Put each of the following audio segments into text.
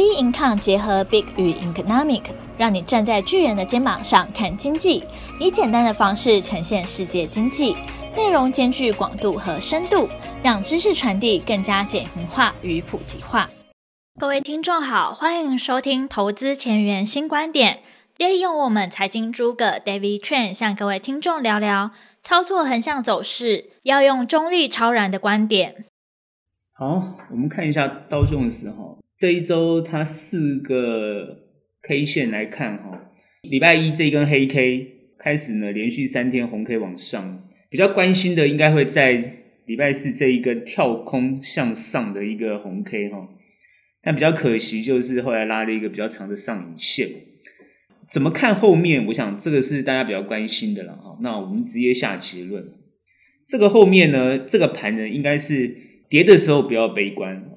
B Income 结合 Big 与 Economic，让你站在巨人的肩膀上看经济，以简单的方式呈现世界经济，内容兼具广度和深度，让知识传递更加简明化与普及化。各位听众好，欢迎收听投资前沿新观点，利用我们财经诸葛 David Chen 向各位听众聊聊操作横向走势，要用中立超然的观点。好，我们看一下道琼斯哈。这一周它四个 K 线来看哈，礼拜一这根黑 K 开始呢，连续三天红 K 往上，比较关心的应该会在礼拜四这一根跳空向上的一个红 K 哈，但比较可惜就是后来拉了一个比较长的上影线。怎么看后面？我想这个是大家比较关心的了哈。那我们直接下结论，这个后面呢，这个盘呢应该是跌的时候不要悲观。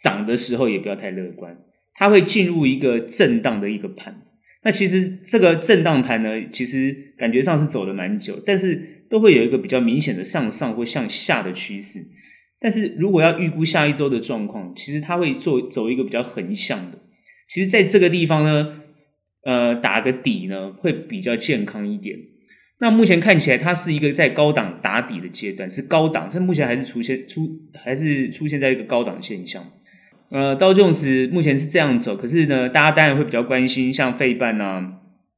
涨的时候也不要太乐观，它会进入一个震荡的一个盘。那其实这个震荡盘呢，其实感觉上是走了蛮久，但是都会有一个比较明显的向上或向下的趋势。但是如果要预估下一周的状况，其实它会做走一个比较横向的。其实在这个地方呢，呃，打个底呢会比较健康一点。那目前看起来，它是一个在高档打底的阶段，是高档，这目前还是出现出还是出现在一个高档现象。呃，道琼斯目前是这样走，可是呢，大家当然会比较关心像费半啊，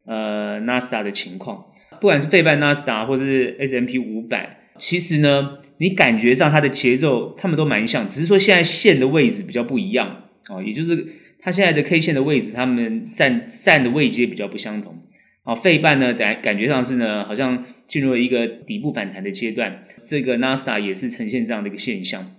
呃，纳斯达的情况。不管是费半、纳斯达，或是 S M P 五百，其实呢，你感觉上它的节奏，他们都蛮像，只是说现在线的位置比较不一样哦，也就是它现在的 K 线的位置，他们站站的位阶比较不相同。哦，费半呢，感感觉上是呢，好像进入了一个底部反弹的阶段。这个纳斯达也是呈现这样的一个现象。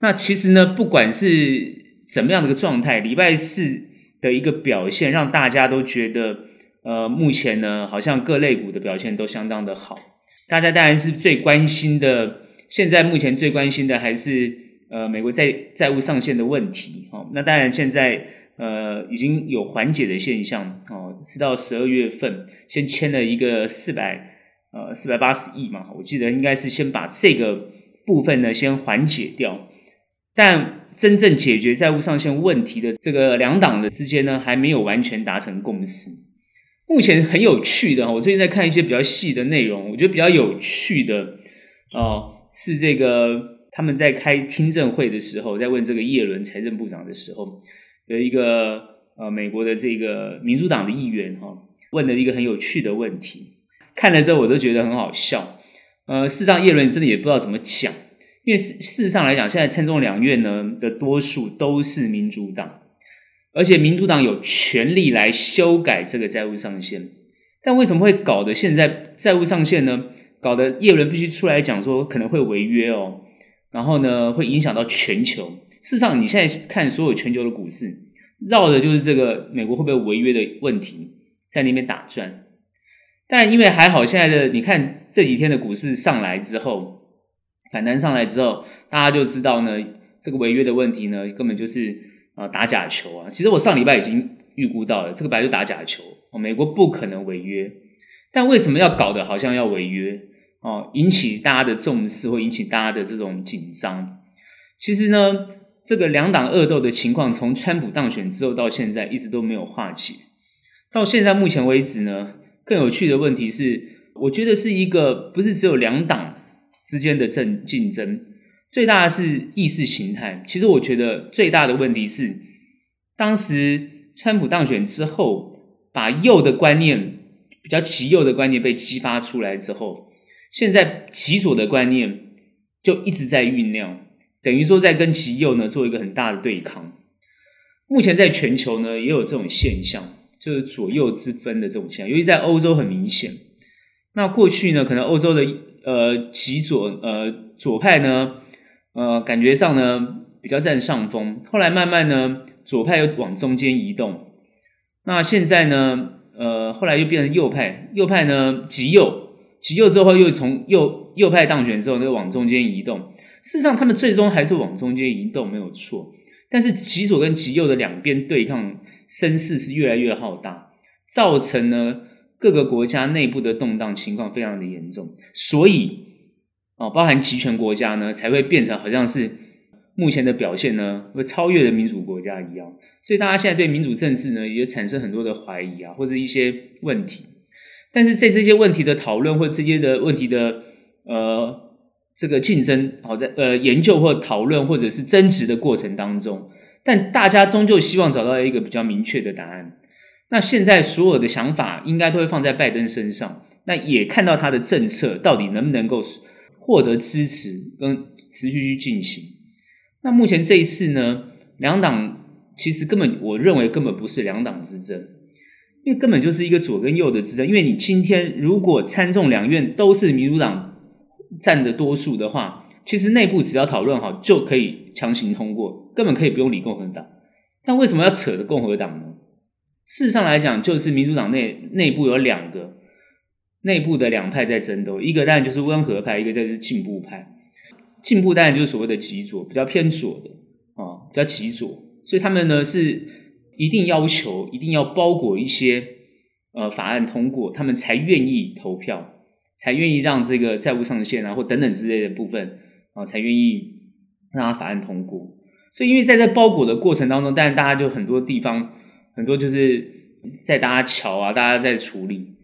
那其实呢，不管是怎么样的一个状态？礼拜四的一个表现让大家都觉得，呃，目前呢，好像各类股的表现都相当的好。大家当然是最关心的，现在目前最关心的还是呃，美国债债务上限的问题。哦，那当然现在呃已经有缓解的现象。哦，是到十二月份先签了一个四百呃四百八十亿嘛，我记得应该是先把这个部分呢先缓解掉，但。真正解决债务上限问题的这个两党的之间呢，还没有完全达成共识。目前很有趣的，我最近在看一些比较细的内容，我觉得比较有趣的哦，是这个他们在开听证会的时候，在问这个叶伦财政部长的时候，有一个呃美国的这个民主党的议员哈，问了一个很有趣的问题，看了之后我都觉得很好笑。呃，事实上叶伦真的也不知道怎么讲。因为事事实上来讲，现在参众两院呢的多数都是民主党，而且民主党有权利来修改这个债务上限。但为什么会搞得现在债务上限呢？搞得叶伦必须出来讲说可能会违约哦，然后呢会影响到全球。事实上，你现在看所有全球的股市，绕的就是这个美国会不会违约的问题，在那边打转。但因为还好，现在的你看这几天的股市上来之后。反弹上来之后，大家就知道呢，这个违约的问题呢，根本就是啊打假球啊。其实我上礼拜已经预估到了，这个本来就打假球，美国不可能违约，但为什么要搞得好像要违约哦，引起大家的重视或引起大家的这种紧张？其实呢，这个两党恶斗的情况，从川普当选之后到现在一直都没有化解。到现在目前为止呢，更有趣的问题是，我觉得是一个不是只有两党。之间的争竞争最大的是意识形态。其实我觉得最大的问题是，当时川普当选之后，把右的观念比较极右的观念被激发出来之后，现在极左的观念就一直在酝酿，等于说在跟极右呢做一个很大的对抗。目前在全球呢也有这种现象，就是左右之分的这种现象，尤其在欧洲很明显。那过去呢，可能欧洲的。呃，极左呃左派呢，呃感觉上呢比较占上风。后来慢慢呢，左派又往中间移动。那现在呢，呃后来又变成右派，右派呢极右，极右之后又从右右派当选之后又往中间移动。事实上，他们最终还是往中间移动没有错。但是极左跟极右的两边对抗声势是越来越浩大，造成呢。各个国家内部的动荡情况非常的严重，所以哦，包含集权国家呢，才会变成好像是目前的表现呢，会超越了民主国家一样，所以大家现在对民主政治呢，也产生很多的怀疑啊，或者一些问题。但是在这些问题的讨论或这些的问题的呃这个竞争，好在呃研究或讨论或者是争执的过程当中，但大家终究希望找到一个比较明确的答案。那现在所有的想法应该都会放在拜登身上，那也看到他的政策到底能不能够获得支持跟持续去进行。那目前这一次呢，两党其实根本我认为根本不是两党之争，因为根本就是一个左跟右的之争。因为你今天如果参众两院都是民主党占的多数的话，其实内部只要讨论好就可以强行通过，根本可以不用理共和党。但为什么要扯着共和党呢？事实上来讲，就是民主党内内部有两个内部的两派在争斗，一个当然就是温和派，一个就是进步派。进步当然就是所谓的极左，比较偏左的啊，比较极左，所以他们呢是一定要求一定要包裹一些呃法案通过，他们才愿意投票，才愿意让这个债务上限啊或等等之类的部分啊才愿意让他法案通过。所以因为在这包裹的过程当中，当然大家就很多地方很多就是在搭桥啊，大家在处理，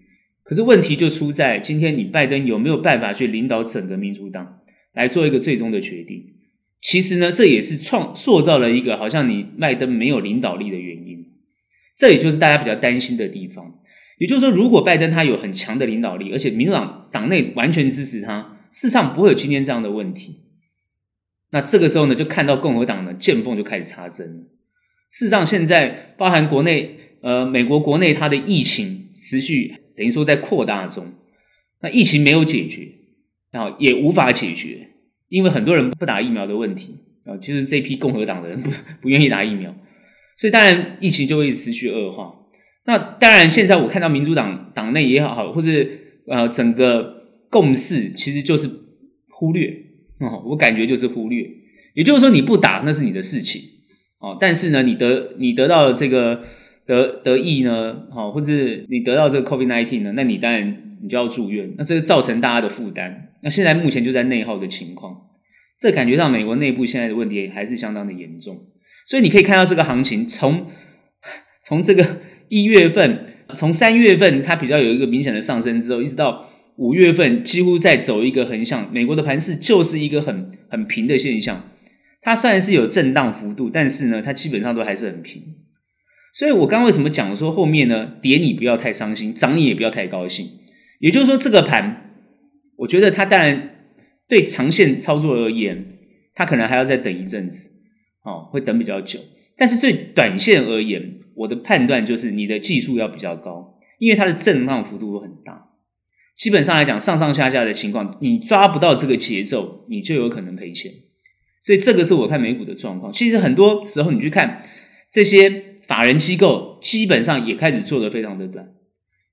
可是问题就出在今天你拜登有没有办法去领导整个民主党？来做一个最终的决定，其实呢，这也是创塑造了一个好像你拜登没有领导力的原因。这也就是大家比较担心的地方。也就是说，如果拜登他有很强的领导力，而且民主党党内完全支持他，事实上不会有今天这样的问题。那这个时候呢，就看到共和党的见缝就开始插针。事实上，现在包含国内呃美国国内它的疫情持续等于说在扩大中，那疫情没有解决。然后也无法解决，因为很多人不打疫苗的问题啊，就是这批共和党的人不 不愿意打疫苗，所以当然疫情就会持续恶化。那当然，现在我看到民主党党内也好，或者呃整个共识其实就是忽略啊，我感觉就是忽略。也就是说，你不打那是你的事情哦，但是呢，你得你得到了这个得得益呢，好，或者你得到这个 COVID-19 呢，那你当然。你就要住院，那这个造成大家的负担。那现在目前就在内耗的情况，这感觉到美国内部现在的问题还是相当的严重。所以你可以看到这个行情，从从这个一月份，从三月份它比较有一个明显的上升之后，一直到五月份，几乎在走一个横向。美国的盘势就是一个很很平的现象。它虽然是有震荡幅度，但是呢，它基本上都还是很平。所以我刚刚为什么讲说后面呢，跌你不要太伤心，涨你也不要太高兴。也就是说，这个盘，我觉得它当然对长线操作而言，它可能还要再等一阵子，哦，会等比较久。但是对短线而言，我的判断就是你的技术要比较高，因为它的震荡幅度很大。基本上来讲，上上下下的情况，你抓不到这个节奏，你就有可能赔钱。所以这个是我看美股的状况。其实很多时候你去看这些法人机构，基本上也开始做得非常的短。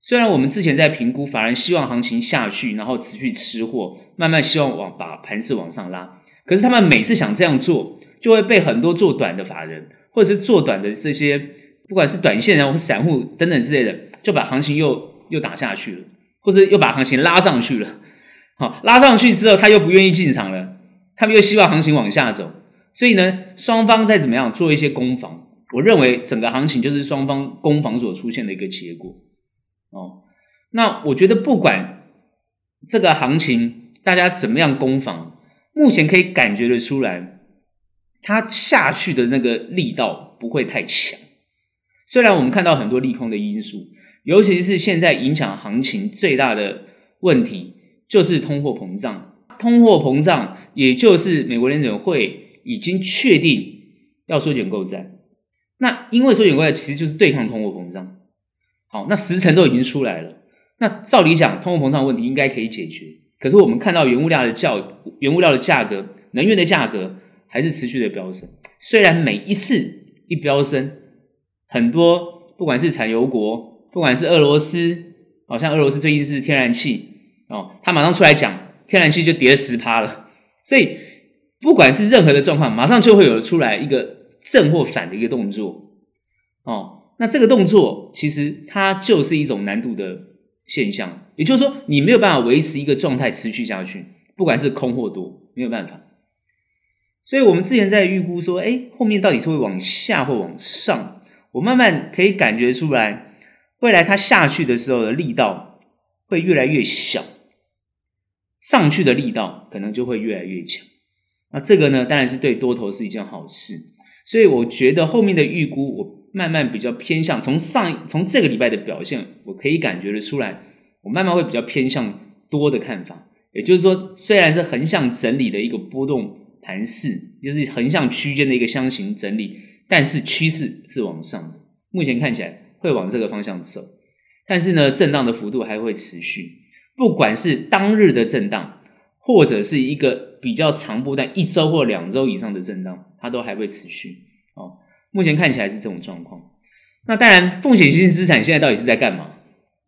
虽然我们之前在评估，法人希望行情下去，然后持续吃货，慢慢希望往把盘势往上拉。可是他们每次想这样做，就会被很多做短的法人，或者是做短的这些，不管是短线人或散户等等之类的，就把行情又又打下去了，或者又把行情拉上去了。好，拉上去之后，他又不愿意进场了，他们又希望行情往下走。所以呢，双方再怎么样做一些攻防，我认为整个行情就是双方攻防所出现的一个结果。哦，那我觉得不管这个行情大家怎么样攻防，目前可以感觉得出来，它下去的那个力道不会太强。虽然我们看到很多利空的因素，尤其是现在影响行情最大的问题就是通货膨胀。通货膨胀，也就是美国联准会已经确定要缩减购债。那因为缩减购债其实就是对抗通货膨胀。好，那时程都已经出来了。那照理讲，通货膨胀问题应该可以解决。可是我们看到原物料的价，原物料的价格，能源的价格还是持续的飙升。虽然每一次一飙升，很多不管是产油国，不管是俄罗斯，好像俄罗斯最近是天然气哦，他马上出来讲，天然气就跌了十趴了。所以不管是任何的状况，马上就会有出来一个正或反的一个动作哦。那这个动作其实它就是一种难度的现象，也就是说，你没有办法维持一个状态持续下去，不管是空或多，没有办法。所以我们之前在预估说，哎，后面到底是会往下或往上？我慢慢可以感觉出来，未来它下去的时候的力道会越来越小，上去的力道可能就会越来越强。那这个呢，当然是对多头是一件好事。所以我觉得后面的预估，我慢慢比较偏向从上从这个礼拜的表现，我可以感觉得出来，我慢慢会比较偏向多的看法。也就是说，虽然是横向整理的一个波动盘势，就是横向区间的一个箱型整理，但是趋势是往上的。目前看起来会往这个方向走，但是呢，震荡的幅度还会持续。不管是当日的震荡，或者是一个比较长波段一周或两周以上的震荡，它都还会持续。哦，目前看起来是这种状况。那当然，风险性资产现在到底是在干嘛？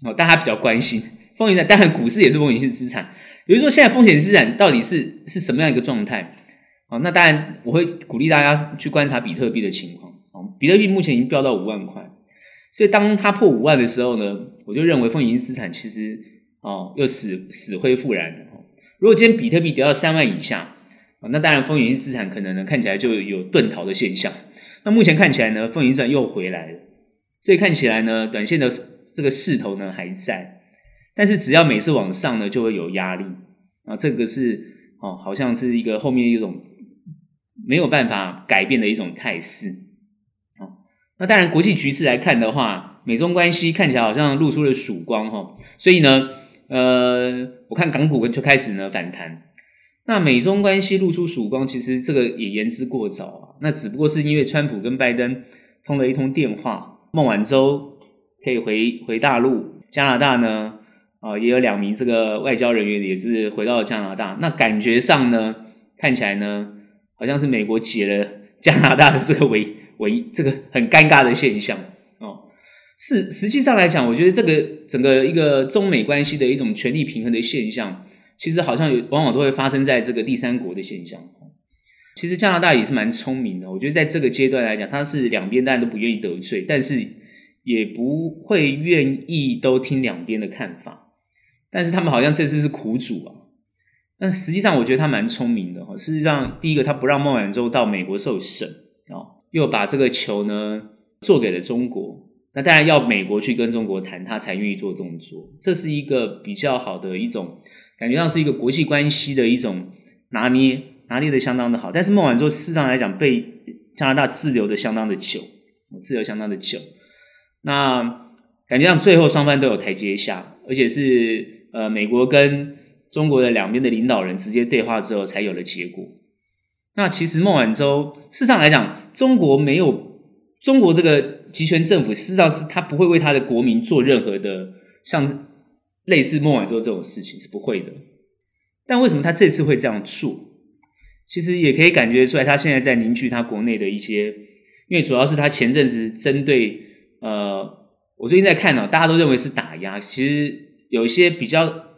哦，大家比较关心 风险性，当然股市也是风险性资产。比如说，现在风险资产到底是是什么样一个状态？啊，那当然我会鼓励大家去观察比特币的情况。啊，比特币目前已经飙到五万块，所以当它破五万的时候呢，我就认为风险性资产其实哦又死死灰复燃了。如果今天比特币跌到三万以下，啊，那当然风险性资产可能呢看起来就有遁逃的现象。那目前看起来呢，风险资产又回来了，所以看起来呢，短线的这个势头呢还在。但是只要每次往上呢，就会有压力啊，这个是哦，好像是一个后面一种没有办法改变的一种态势。那当然，国际局势来看的话，美中关系看起来好像露出了曙光哈，所以呢，呃，我看港股就开始呢反弹。那美中关系露出曙光，其实这个也言之过早啊。那只不过是因为川普跟拜登通了一通电话，孟晚舟可以回回大陆，加拿大呢。啊，也有两名这个外交人员也是回到了加拿大。那感觉上呢，看起来呢，好像是美国解了加拿大的这个围围这个很尴尬的现象。是实际上来讲，我觉得这个整个一个中美关系的一种权力平衡的现象，其实好像有往往都会发生在这个第三国的现象。其实加拿大也是蛮聪明的，我觉得在这个阶段来讲，他是两边当然都不愿意得罪，但是也不会愿意都听两边的看法。但是他们好像这次是苦主啊，但实际上我觉得他蛮聪明的哈。事实上，第一个他不让孟晚舟到美国受审啊，又把这个球呢做给了中国。那当然要美国去跟中国谈，他才愿意做动作。这是一个比较好的一种感觉上是一个国际关系的一种拿捏，拿捏的相当的好。但是孟晚舟事实上来讲被加拿大滞留的相当的久，滞留相当的久。那感觉上最后双方都有台阶下，而且是。呃，美国跟中国的两边的领导人直接对话之后，才有了结果。那其实孟晚舟，事实上来讲，中国没有中国这个集权政府，事实上是他不会为他的国民做任何的像类似孟晚舟这种事情，是不会的。但为什么他这次会这样做？其实也可以感觉出来，他现在在凝聚他国内的一些，因为主要是他前阵子针对呃，我最近在看呢、哦，大家都认为是打压，其实。有一些比较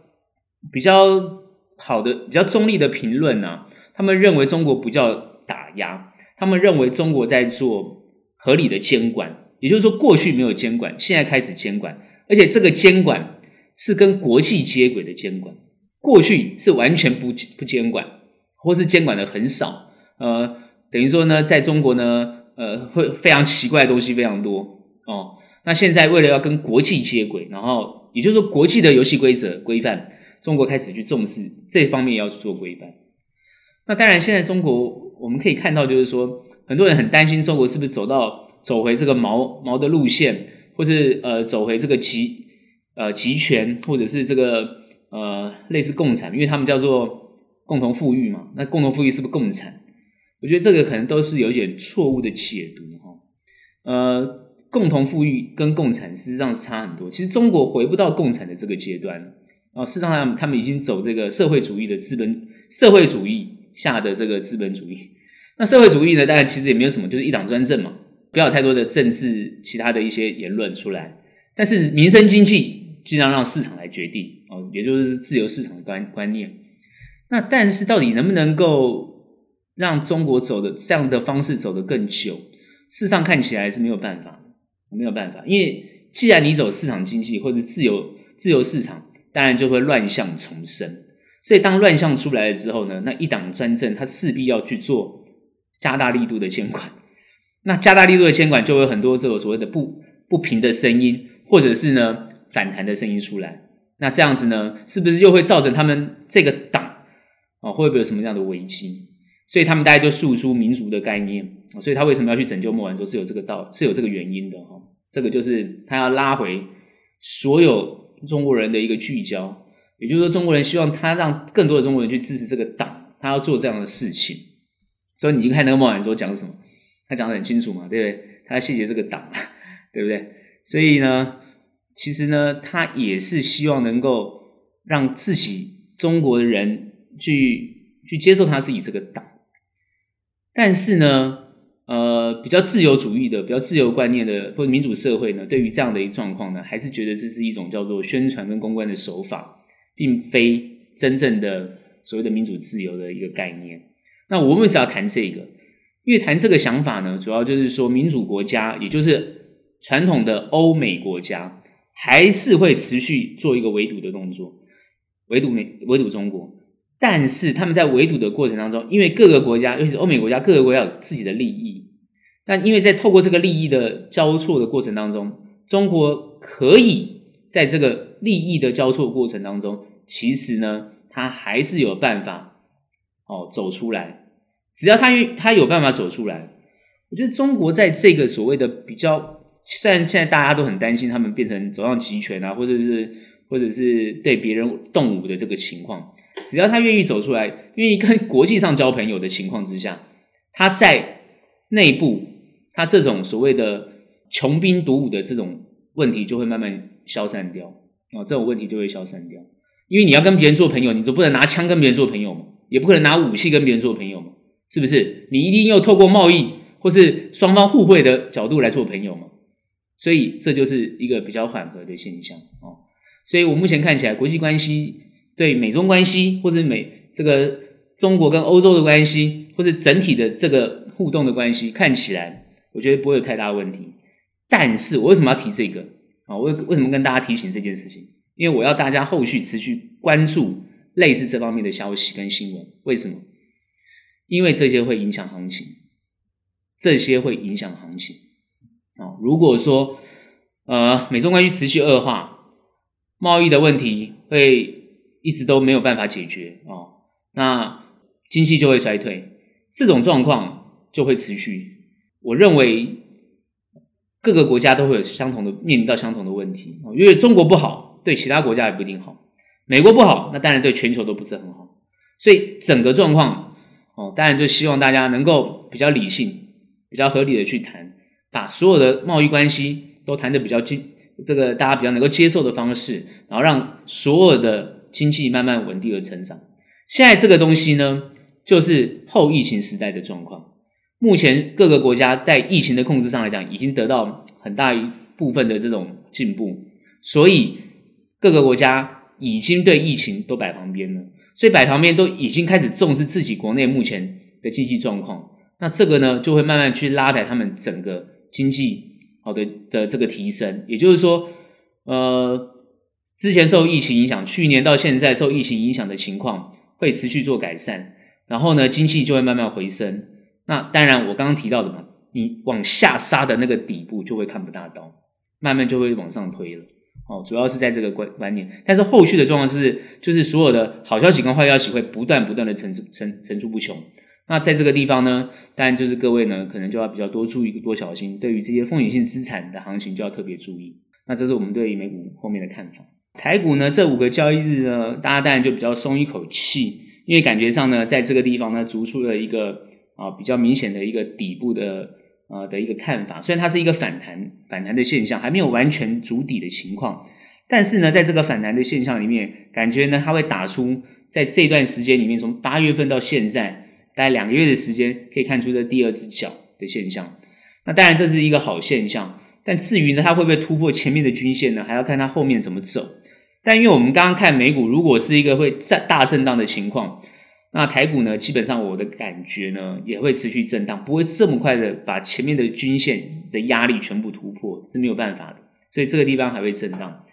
比较好的、比较中立的评论呢，他们认为中国不叫打压，他们认为中国在做合理的监管，也就是说，过去没有监管，现在开始监管，而且这个监管是跟国际接轨的监管，过去是完全不不监管，或是监管的很少，呃，等于说呢，在中国呢，呃，会非常奇怪的东西非常多哦。那现在为了要跟国际接轨，然后。也就是说，国际的游戏规则规范，中国开始去重视这方面，要去做规范。那当然，现在中国我们可以看到，就是说，很多人很担心中国是不是走到走回这个毛毛的路线，或是呃走回这个集呃集权，或者是这个呃类似共产，因为他们叫做共同富裕嘛。那共同富裕是不是共产？我觉得这个可能都是有一点错误的解读哈。呃。共同富裕跟共产实际上是差很多。其实中国回不到共产的这个阶段啊，事实上他们已经走这个社会主义的资本社会主义下的这个资本主义。那社会主义呢，当然其实也没有什么，就是一党专政嘛，不要有太多的政治其他的一些言论出来。但是民生经济尽量让市场来决定哦，也就是自由市场的观观念。那但是到底能不能够让中国走的这样的方式走得更久？事实上看起来是没有办法。没有办法，因为既然你走市场经济或者自由自由市场，当然就会乱象丛生。所以当乱象出来了之后呢，那一党专政它势必要去做加大力度的监管。那加大力度的监管，就会有很多这种所谓的不不平的声音，或者是呢反弹的声音出来。那这样子呢，是不是又会造成他们这个党啊、会不会有什么样的危机？所以他们大家就诉诸民族的概念。所以他为什么要去拯救莫晚舟，是有这个道，是有这个原因的哈。这个就是他要拉回所有中国人的一个聚焦，也就是说，中国人希望他让更多的中国人去支持这个党，他要做这样的事情。所以你看那个莫晚舟讲什么，他讲的很清楚嘛，对不对？他谢谢这个党，对不对？所以呢，其实呢，他也是希望能够让自己中国的人去去接受他自己这个党，但是呢。呃，比较自由主义的、比较自由观念的或者民主社会呢，对于这样的一个状况呢，还是觉得这是一种叫做宣传跟公关的手法，并非真正的所谓的民主自由的一个概念。那我们为什么要谈这个？因为谈这个想法呢，主要就是说民主国家，也就是传统的欧美国家，还是会持续做一个围堵的动作，围堵美、围堵中国。但是他们在围堵的过程当中，因为各个国家，尤其是欧美国家，各个国家有自己的利益。那因为在透过这个利益的交错的过程当中，中国可以在这个利益的交错过程当中，其实呢，他还是有办法哦走出来。只要他愿他有办法走出来，我觉得中国在这个所谓的比较，虽然现在大家都很担心他们变成走上极权啊，或者是或者是对别人动武的这个情况。只要他愿意走出来，愿意跟国际上交朋友的情况之下，他在内部，他这种所谓的穷兵黩武的这种问题就会慢慢消散掉啊，这种问题就会消散掉。因为你要跟别人做朋友，你总不能拿枪跟别人做朋友嘛，也不可能拿武器跟别人做朋友嘛，是不是？你一定要透过贸易或是双方互惠的角度来做朋友嘛。所以这就是一个比较缓和的现象啊。所以我目前看起来，国际关系。对美中关系，或者美这个中国跟欧洲的关系，或者整体的这个互动的关系，看起来我觉得不会有太大问题。但是我为什么要提这个啊？我为什么跟大家提醒这件事情？因为我要大家后续持续关注类似这方面的消息跟新闻。为什么？因为这些会影响行情，这些会影响行情啊。如果说呃美中关系持续恶化，贸易的问题会。一直都没有办法解决哦，那经济就会衰退，这种状况就会持续。我认为各个国家都会有相同的面临到相同的问题，因为中国不好，对其他国家也不一定好；美国不好，那当然对全球都不是很好。所以整个状况哦，当然就希望大家能够比较理性、比较合理的去谈，把所有的贸易关系都谈得比较近，这个大家比较能够接受的方式，然后让所有的。经济慢慢稳定而成长，现在这个东西呢，就是后疫情时代的状况。目前各个国家在疫情的控制上来讲，已经得到很大一部分的这种进步，所以各个国家已经对疫情都摆旁边了，所以摆旁边都已经开始重视自己国内目前的经济状况。那这个呢，就会慢慢去拉抬他们整个经济好的的这个提升。也就是说，呃。之前受疫情影响，去年到现在受疫情影响的情况会持续做改善，然后呢，经济就会慢慢回升。那当然，我刚刚提到的嘛，你往下杀的那个底部就会看不大到，慢慢就会往上推了。哦，主要是在这个观观念，但是后续的状况是，就是所有的好消息跟坏消息会不断不断的层层层出不穷。那在这个地方呢，当然就是各位呢，可能就要比较多注意多小心，对于这些风险性资产的行情就要特别注意。那这是我们对于美股后面的看法。台股呢，这五个交易日呢，大家当然就比较松一口气，因为感觉上呢，在这个地方呢，逐出了一个啊比较明显的一个底部的啊的一个看法。虽然它是一个反弹反弹的现象，还没有完全筑底的情况，但是呢，在这个反弹的现象里面，感觉呢，它会打出在这段时间里面，从八月份到现在大概两个月的时间，可以看出这第二只脚的现象。那当然这是一个好现象，但至于呢，它会不会突破前面的均线呢？还要看它后面怎么走。但因为我们刚刚看美股，如果是一个会大震荡的情况，那台股呢，基本上我的感觉呢，也会持续震荡，不会这么快的把前面的均线的压力全部突破，是没有办法的。所以这个地方还会震荡。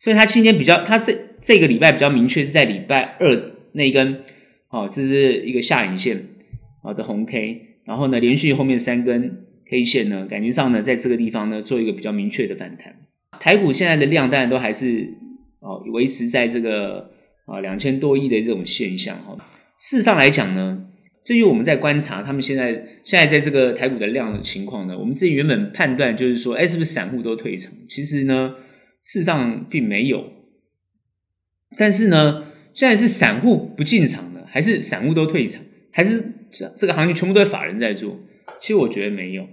所以它今天比较，它这这个礼拜比较明确是在礼拜二那一根，哦，这是一个下影线啊的红 K，然后呢，连续后面三根 K 线呢，感觉上呢，在这个地方呢，做一个比较明确的反弹。台股现在的量当然都还是哦维持在这个啊两千多亿的这种现象哈。事实上来讲呢，最近我们在观察他们现在现在在这个台股的量的情况呢，我们自己原本判断就是说，哎，是不是散户都退场？其实呢，事实上并没有。但是呢，现在是散户不进场了，还是散户都退场，还是这这个行情全部都是法人在做？其实我觉得没有。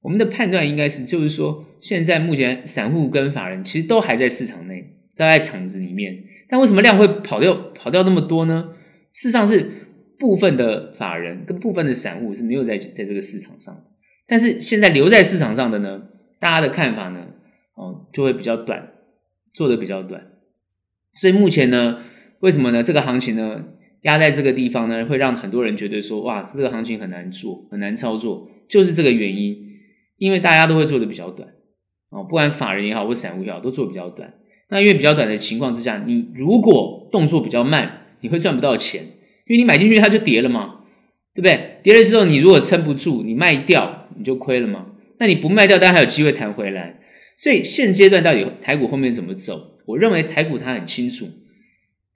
我们的判断应该是，就是说，现在目前散户跟法人其实都还在市场内，都在场子里面。但为什么量会跑掉跑掉那么多呢？事实上是部分的法人跟部分的散户是没有在在这个市场上的。但是现在留在市场上的呢，大家的看法呢，哦，就会比较短，做的比较短。所以目前呢，为什么呢？这个行情呢，压在这个地方呢，会让很多人觉得说，哇，这个行情很难做，很难操作，就是这个原因。因为大家都会做的比较短，哦，不管法人也好，或散户也好，都做比较短。那因为比较短的情况之下，你如果动作比较慢，你会赚不到钱，因为你买进去它就跌了嘛，对不对？跌了之后，你如果撑不住，你卖掉你就亏了嘛。那你不卖掉，当然还有机会弹回来。所以现阶段到底台股后面怎么走？我认为台股它很清楚，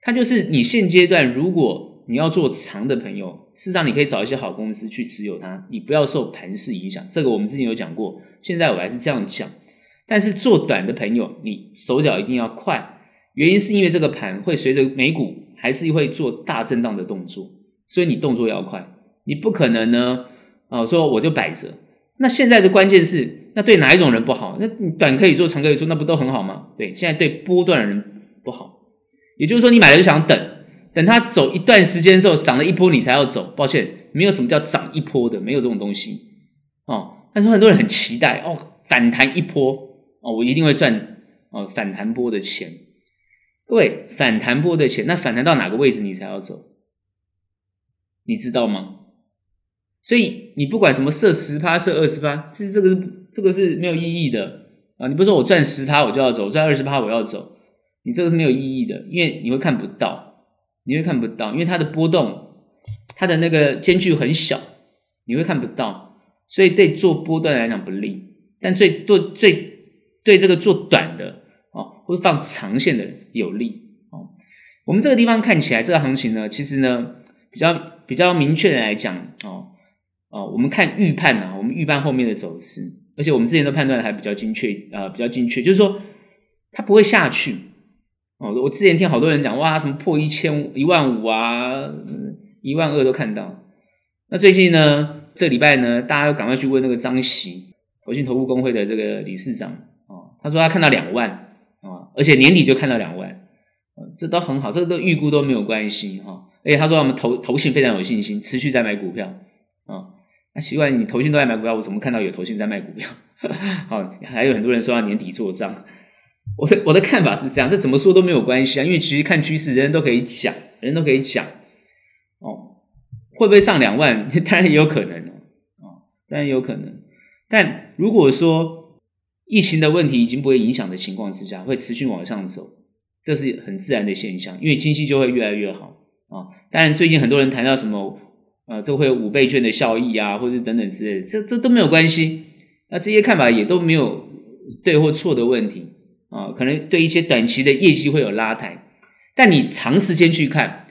它就是你现阶段如果你要做长的朋友，事实上你可以找一些好公司去持有它，你不要受盘势影响。这个我们之前有讲过，现在我还是这样讲。但是做短的朋友，你手脚一定要快，原因是因为这个盘会随着美股还是会做大震荡的动作，所以你动作要快，你不可能呢，啊，说我就摆着。那现在的关键是，那对哪一种人不好？那短可以做，长可以做，那不都很好吗？对，现在对波段的人不好。也就是说，你买了就想等，等它走一段时间之后，涨了一波你才要走。抱歉，没有什么叫涨一波的，没有这种东西哦。但是很多人很期待哦，反弹一波哦，我一定会赚哦反弹波的钱。各位，反弹波的钱，那反弹到哪个位置你才要走？你知道吗？所以你不管什么设十趴设二十趴，其实这个是这个是没有意义的啊！你不是说我赚十趴我就要走，赚二十趴我要走，你这个是没有意义的，因为你会看不到，你会看不到，因为它的波动，它的那个间距很小，你会看不到，所以对做波段来讲不利，但最对最对这个做短的会，放长线的人有利哦。我们这个地方看起来这个行情呢，其实呢比较比较明确的来讲哦。哦，我们看预判啊，我们预判后面的走势，而且我们之前的判断还比较精确啊、比较精确，就是说它不会下去。哦，我之前听好多人讲，哇，什么破一千一万五啊，一万二都看到。那最近呢，这礼拜呢，大家要赶快去问那个张喜，投信投顾公会的这个理事长哦，他说他看到两万、而且年底就看到两万，这都很好，这个都预估都没有关系哈、而且他说我们投投信非常有信心，持续在买股票啊。那奇怪，你投信都在买股票，我怎么看到有投信在卖股票？好，还有很多人说要年底做账。我的我的看法是这样，这怎么说都没有关系啊，因为其实看趋势，人人都可以讲，人人都可以讲。哦，会不会上两万？当然也有可能哦，当然也有可能。但如果说疫情的问题已经不会影响的情况之下，会持续往上走，这是很自然的现象，因为经济就会越来越好啊。当然，最近很多人谈到什么？啊，这会有五倍券的效益啊，或者等等之类的，这这都没有关系。那这些看法也都没有对或错的问题啊，可能对一些短期的业绩会有拉抬，但你长时间去看，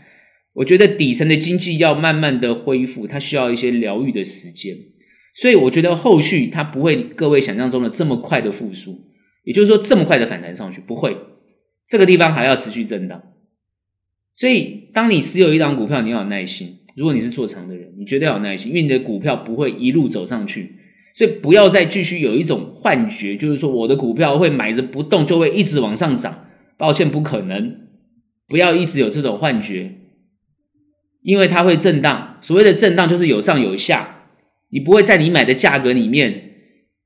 我觉得底层的经济要慢慢的恢复，它需要一些疗愈的时间。所以我觉得后续它不会各位想象中的这么快的复苏，也就是说这么快的反弹上去不会，这个地方还要持续震荡。所以当你持有一档股票，你要有耐心。如果你是做长的人，你绝对要有耐心，因为你的股票不会一路走上去，所以不要再继续有一种幻觉，就是说我的股票会买着不动就会一直往上涨。抱歉，不可能，不要一直有这种幻觉，因为它会震荡。所谓的震荡就是有上有下，你不会在你买的价格里面，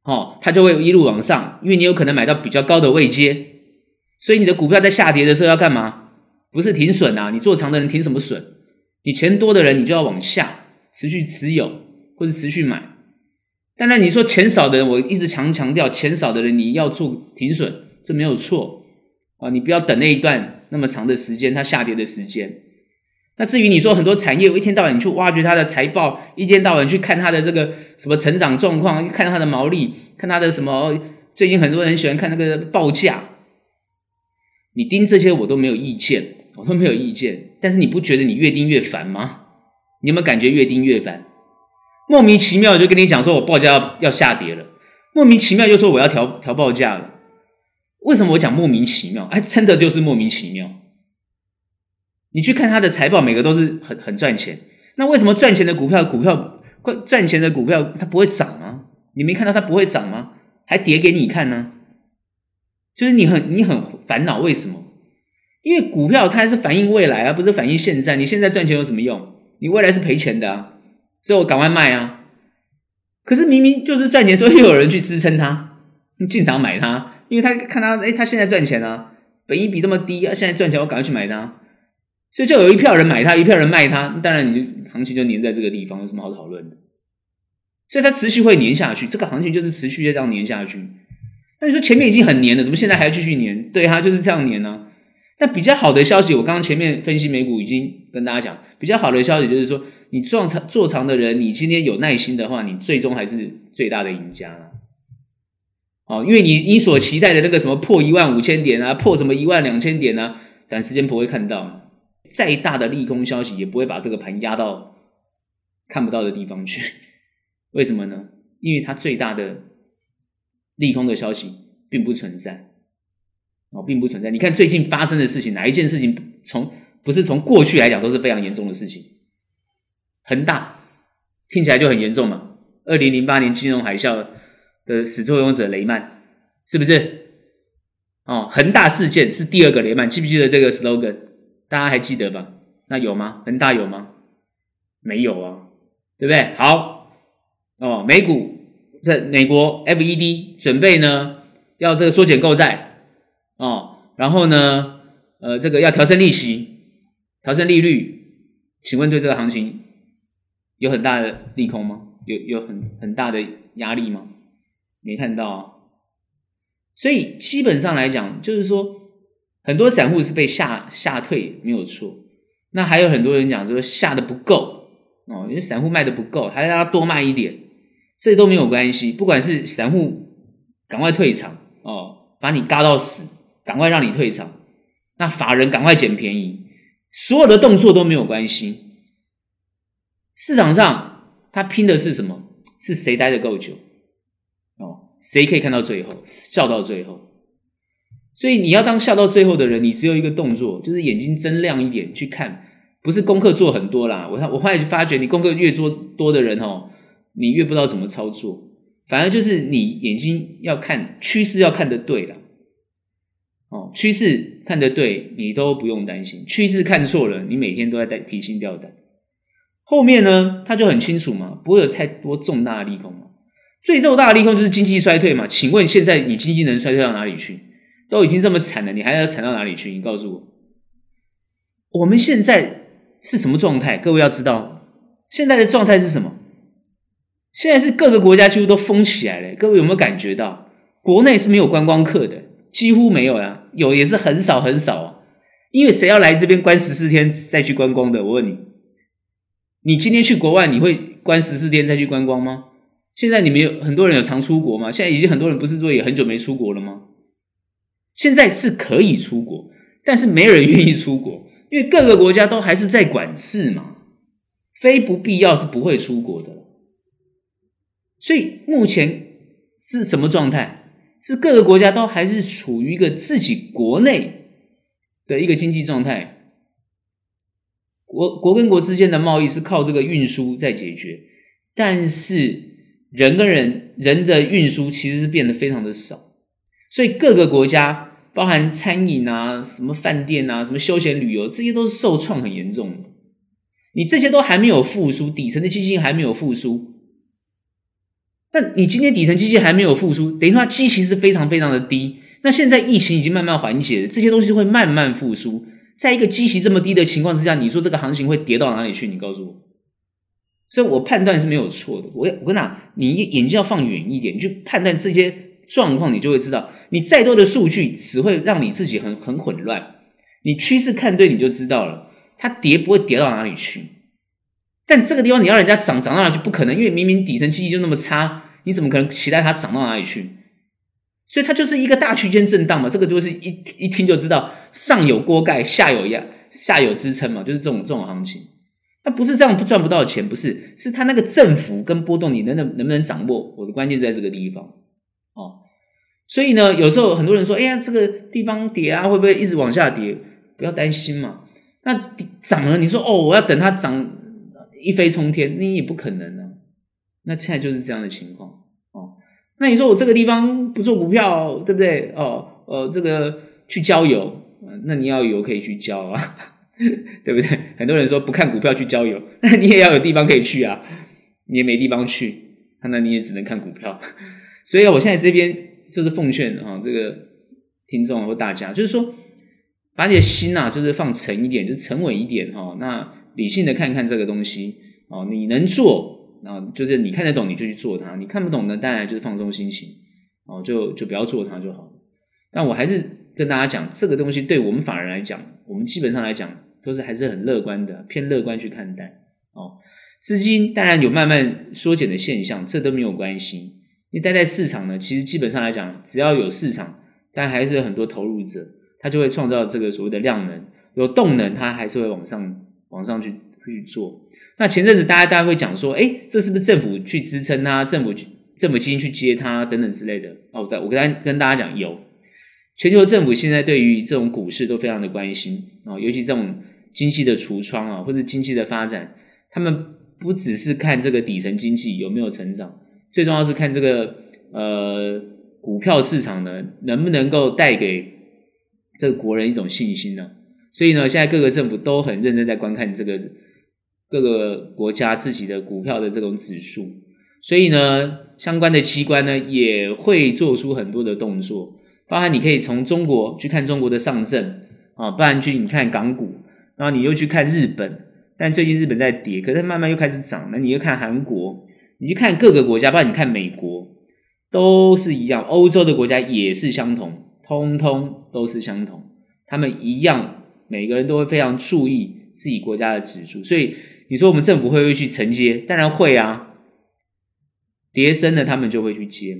哦，它就会一路往上，因为你有可能买到比较高的位阶，所以你的股票在下跌的时候要干嘛？不是停损啊，你做长的人停什么损？你钱多的人，你就要往下持续持有或者持续买。当然，你说钱少的人，我一直强强调，钱少的人你要做停损，这没有错啊。你不要等那一段那么长的时间，它下跌的时间。那至于你说很多产业，我一天到晚你去挖掘它的财报，一天到晚去看它的这个什么成长状况，看它的毛利，看它的什么，最近很多人喜欢看那个报价。你盯这些我都没有意见，我都没有意见。但是你不觉得你越盯越烦吗？你有没有感觉越盯越烦？莫名其妙就跟你讲说我报价要要下跌了，莫名其妙就说我要调调报价了。为什么我讲莫名其妙？哎，真的就是莫名其妙。你去看他的财报，每个都是很很赚钱。那为什么赚钱的股票，股票赚钱的股票它不会涨吗？你没看到它不会涨吗？还跌给你看呢？就是你很你很烦恼，为什么？因为股票它是反映未来啊，不是反映现在。你现在赚钱有什么用？你未来是赔钱的啊，所以我赶快卖啊。可是明明就是赚钱，所以有人去支撑它，进场买它，因为他看他哎，他现在赚钱啊，本益比这么低啊，现在赚钱，我赶快去买它。所以就有一票人买它，一票人卖它，当然你就行情就黏在这个地方，有什么好讨论的？所以它持续会黏下去，这个行情就是持续这样黏下去。那你说前面已经很黏了，怎么现在还要继续黏？对，它就是这样黏呢、那比较好的消息，我刚刚前面分析美股已经跟大家讲，比较好的消息就是说，你做长做长的人，你今天有耐心的话，你最终还是最大的赢家哦，因为你你所期待的那个什么破一万五千点啊，破什么一万两千点啊，短时间不会看到。再大的利空消息也不会把这个盘压到看不到的地方去，为什么呢？因为它最大的利空的消息并不存在，哦，并不存在。你看最近发生的事情，哪一件事情从不是从过去来讲都是非常严重的事情？恒大听起来就很严重嘛。二零零八年金融海啸的始作俑者雷曼是不是？哦，恒大事件是第二个雷曼，记不记得这个 slogan？大家还记得吧？那有吗？恒大有吗？没有啊，对不对？好哦，美股在美国 FED 准备呢，要这个缩减购债哦，然后呢，呃，这个要调升利息、调升利率，请问对这个行情有很大的利空吗？有有很很大的压力吗？没看到啊，所以基本上来讲，就是说。很多散户是被吓吓退，没有错。那还有很多人讲说吓得不够哦，因为散户卖得不够，还要让他多卖一点，这都没有关系。不管是散户赶快退场哦，把你嘎到死，赶快让你退场。那法人赶快捡便宜，所有的动作都没有关系。市场上他拼的是什么？是谁待得够久哦？谁可以看到最后，笑到最后？所以你要当笑到最后的人，你只有一个动作，就是眼睛睁亮一点去看，不是功课做很多啦。我我后来就发觉，你功课越做多的人哦，你越不知道怎么操作。反而就是你眼睛要看趋势，要看得对了。哦，趋势看得对，你都不用担心；趋势看错了，你每天都在带提心吊胆。后面呢，他就很清楚嘛，不会有太多重大的利空嘛。最重大的利空就是经济衰退嘛。请问现在你经济能衰退到哪里去？都已经这么惨了，你还要惨到哪里去？你告诉我，我们现在是什么状态？各位要知道，现在的状态是什么？现在是各个国家几乎都封起来了。各位有没有感觉到，国内是没有观光客的，几乎没有呀，有也是很少很少啊。因为谁要来这边关十四天再去观光的？我问你，你今天去国外，你会关十四天再去观光吗？现在你们有很多人有常出国吗？现在已经很多人不是说也很久没出国了吗？现在是可以出国，但是没人愿意出国，因为各个国家都还是在管制嘛，非不必要是不会出国的。所以目前是什么状态？是各个国家都还是处于一个自己国内的一个经济状态，国国跟国之间的贸易是靠这个运输在解决，但是人跟人人的运输其实是变得非常的少。所以各个国家，包含餐饮啊、什么饭店啊、什么休闲旅游，这些都是受创很严重的。你这些都还没有复苏，底层的基金还没有复苏。那你今天底层基金还没有复苏，等于说它基期是非常非常的低。那现在疫情已经慢慢缓解了，这些东西会慢慢复苏。在一个基期这么低的情况之下，你说这个行情会跌到哪里去？你告诉我。所以我判断是没有错的。我我跟你讲，你眼睛要放远一点，你去判断这些。状况你就会知道，你再多的数据只会让你自己很很混乱。你趋势看对你就知道了。它跌不会跌到哪里去。但这个地方你要人家涨涨到哪里去不可能，因为明明底层经济就那么差，你怎么可能期待它涨到哪里去？所以它就是一个大区间震荡嘛。这个就是一一听就知道，上有锅盖，下有压，下有支撑嘛，就是这种这种行情。那不是这样不赚不到钱，不是，是它那个振幅跟波动，你能能能不能掌握？我的关键在这个地方。所以呢，有时候很多人说：“哎呀，这个地方跌啊，会不会一直往下跌？”不要担心嘛。那涨了，你说：“哦，我要等它涨一飞冲天，那也不可能啊。”那现在就是这样的情况哦。那你说我这个地方不做股票，对不对？哦，呃，这个去郊游，那你要有可以去郊啊，对不对？很多人说不看股票去郊游，那你也要有地方可以去啊。你也没地方去，那你也只能看股票。所以我现在这边。就是奉劝啊，这个听众或大家，就是说，把你的心呐、啊，就是放沉一点，就沉稳一点哈。那理性的看看这个东西哦，你能做啊，就是你看得懂你就去做它，你看不懂的当然就是放松心情哦，就就不要做它就好。但我还是跟大家讲，这个东西对我们法人来讲，我们基本上来讲都是还是很乐观的，偏乐观去看待哦。资金当然有慢慢缩减的现象，这都没有关系。你待在市场呢，其实基本上来讲，只要有市场，但还是有很多投入者，他就会创造这个所谓的量能，有动能，他还是会往上往上去去做。那前阵子大家大家会讲说，哎，这是不是政府去支撑它，政府政府基金去接它等等之类的？哦，对，我跟跟大家讲，有全球政府现在对于这种股市都非常的关心啊，尤其这种经济的橱窗啊，或者经济的发展，他们不只是看这个底层经济有没有成长。最重要是看这个呃股票市场呢，能不能够带给这个国人一种信心呢？所以呢，现在各个政府都很认真在观看这个各个国家自己的股票的这种指数，所以呢，相关的机关呢也会做出很多的动作，包含你可以从中国去看中国的上证啊，不然去你看港股，然后你又去看日本，但最近日本在跌，可是慢慢又开始涨，那你又看韩国。你去看各个国家，包括你看美国，都是一样；欧洲的国家也是相同，通通都是相同。他们一样，每个人都会非常注意自己国家的指数。所以你说我们政府会不会去承接？当然会啊，跌深了他们就会去接，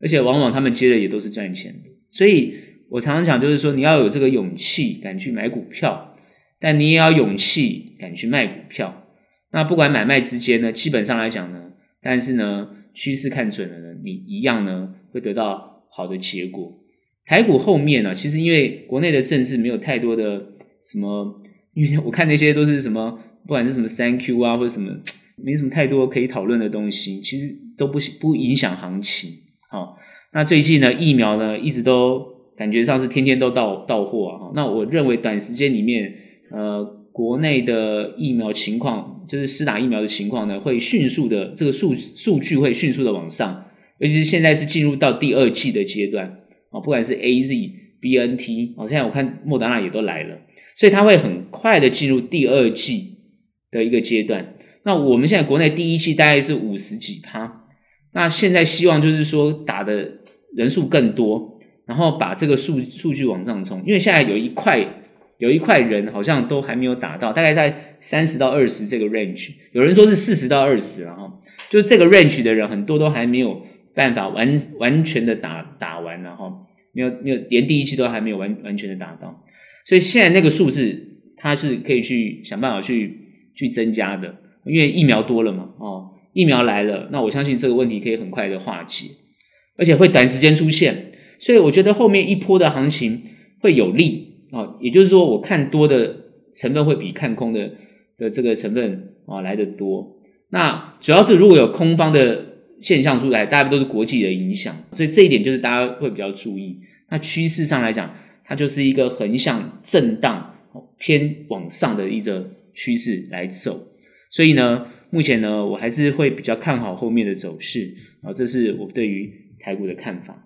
而且往往他们接的也都是赚钱的。所以我常常讲，就是说你要有这个勇气，敢去买股票，但你也要勇气，敢去卖股票。那不管买卖之间呢，基本上来讲呢。但是呢，趋势看准了呢，你一样呢会得到好的结果。台股后面呢，其实因为国内的政治没有太多的什么，因 为我看那些都是什么，不管是什么三 Q 啊，或者什么，没什么太多可以讨论的东西，其实都不不影响行情。好，那最近呢，疫苗呢一直都感觉上是天天都到到货啊。那我认为短时间里面，呃，国内的疫苗情况。就是施打疫苗的情况呢，会迅速的这个数数据会迅速的往上，尤其是现在是进入到第二季的阶段啊，不管是 A Z B N T 哦，现在我看莫达纳也都来了，所以它会很快的进入第二季的一个阶段。那我们现在国内第一季大概是五十几趴，那现在希望就是说打的人数更多，然后把这个数数据往上冲，因为现在有一块。有一块人好像都还没有打到，大概在三十到二十这个 range，有人说是四十到二十，然后就这个 range 的人很多都还没有办法完完全的打打完，然后没有没有连第一期都还没有完完全的打到，所以现在那个数字它是可以去想办法去去增加的，因为疫苗多了嘛，哦，疫苗来了，那我相信这个问题可以很快的化解，而且会短时间出现，所以我觉得后面一波的行情会有利。哦，也就是说，我看多的成分会比看空的的这个成分啊来得多。那主要是如果有空方的现象出来，大家都是国际的影响，所以这一点就是大家会比较注意。那趋势上来讲，它就是一个横向震荡偏往上的一个趋势来走。所以呢，目前呢，我还是会比较看好后面的走势啊，这是我对于台股的看法。